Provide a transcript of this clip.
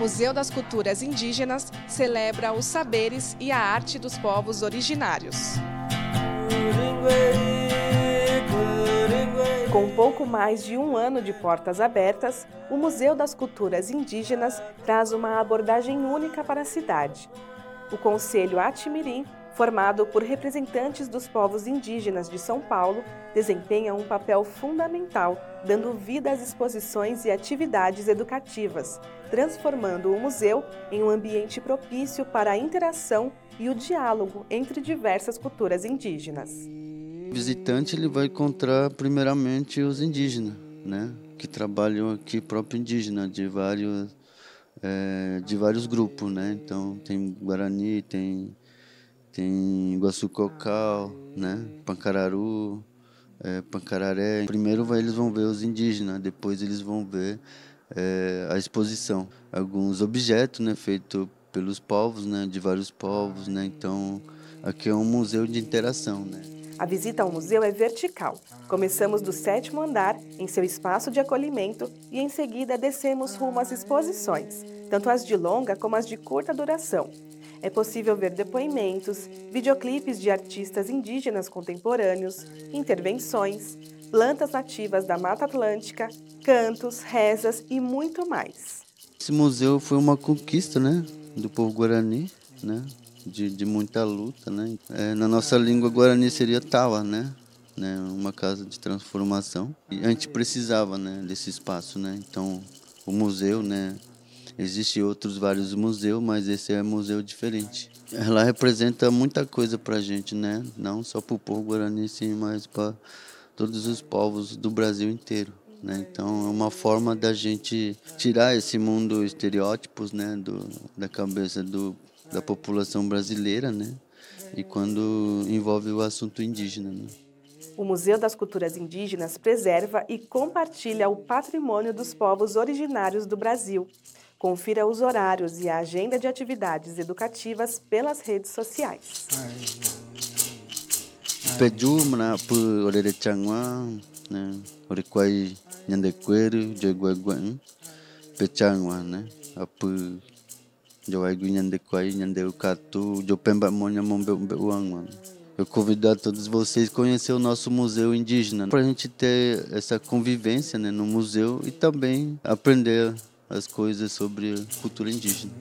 Museu das Culturas Indígenas celebra os saberes e a arte dos povos originários. Com pouco mais de um ano de portas abertas, o Museu das Culturas Indígenas traz uma abordagem única para a cidade. O Conselho Atimirim, formado por representantes dos povos indígenas de São Paulo, desempenha um papel fundamental, dando vida às exposições e atividades educativas, transformando o museu em um ambiente propício para a interação e o diálogo entre diversas culturas indígenas. O visitante ele vai encontrar primeiramente os indígenas, né, que trabalham aqui próprio indígena de vários é, de vários grupos, né? Então tem Guarani, tem tem Iguaçu Cocal, né, Pancararu, é, Pancararé. Primeiro eles vão ver os indígenas, depois eles vão ver é, a exposição, alguns objetos, né, feitos pelos povos, né, de vários povos, né. Então aqui é um museu de interação, né. A visita ao museu é vertical. Começamos do sétimo andar, em seu espaço de acolhimento, e em seguida descemos rumo às exposições, tanto as de longa como as de curta duração. É possível ver depoimentos, videoclipes de artistas indígenas contemporâneos, intervenções, plantas nativas da Mata Atlântica, cantos, rezas e muito mais. Esse museu foi uma conquista, né, do povo guarani, né? de, de muita luta, né? É, na nossa língua guarani seria tawa, né? né? Uma casa de transformação. E a gente precisava, né? Desse espaço, né? Então, o museu, né? Existem outros vários museus, mas esse é um museu diferente. Ela representa muita coisa para a gente, né? Não só para o povo guarani, sim, mas para todos os povos do Brasil inteiro. Né? Então é uma forma da gente tirar esse mundo estereótipos né, do, da cabeça do da população brasileira, né? E quando envolve o assunto indígena. Né? O Museu das Culturas Indígenas preserva e compartilha o patrimônio dos povos originários do Brasil. Confira os horários e a agenda de atividades educativas pelas redes sociais. Pejumna pu orere changwa, né? Né? Eu convido a todos vocês a conhecer o nosso museu indígena, para a gente ter essa convivência né, no museu e também aprender as coisas sobre cultura indígena.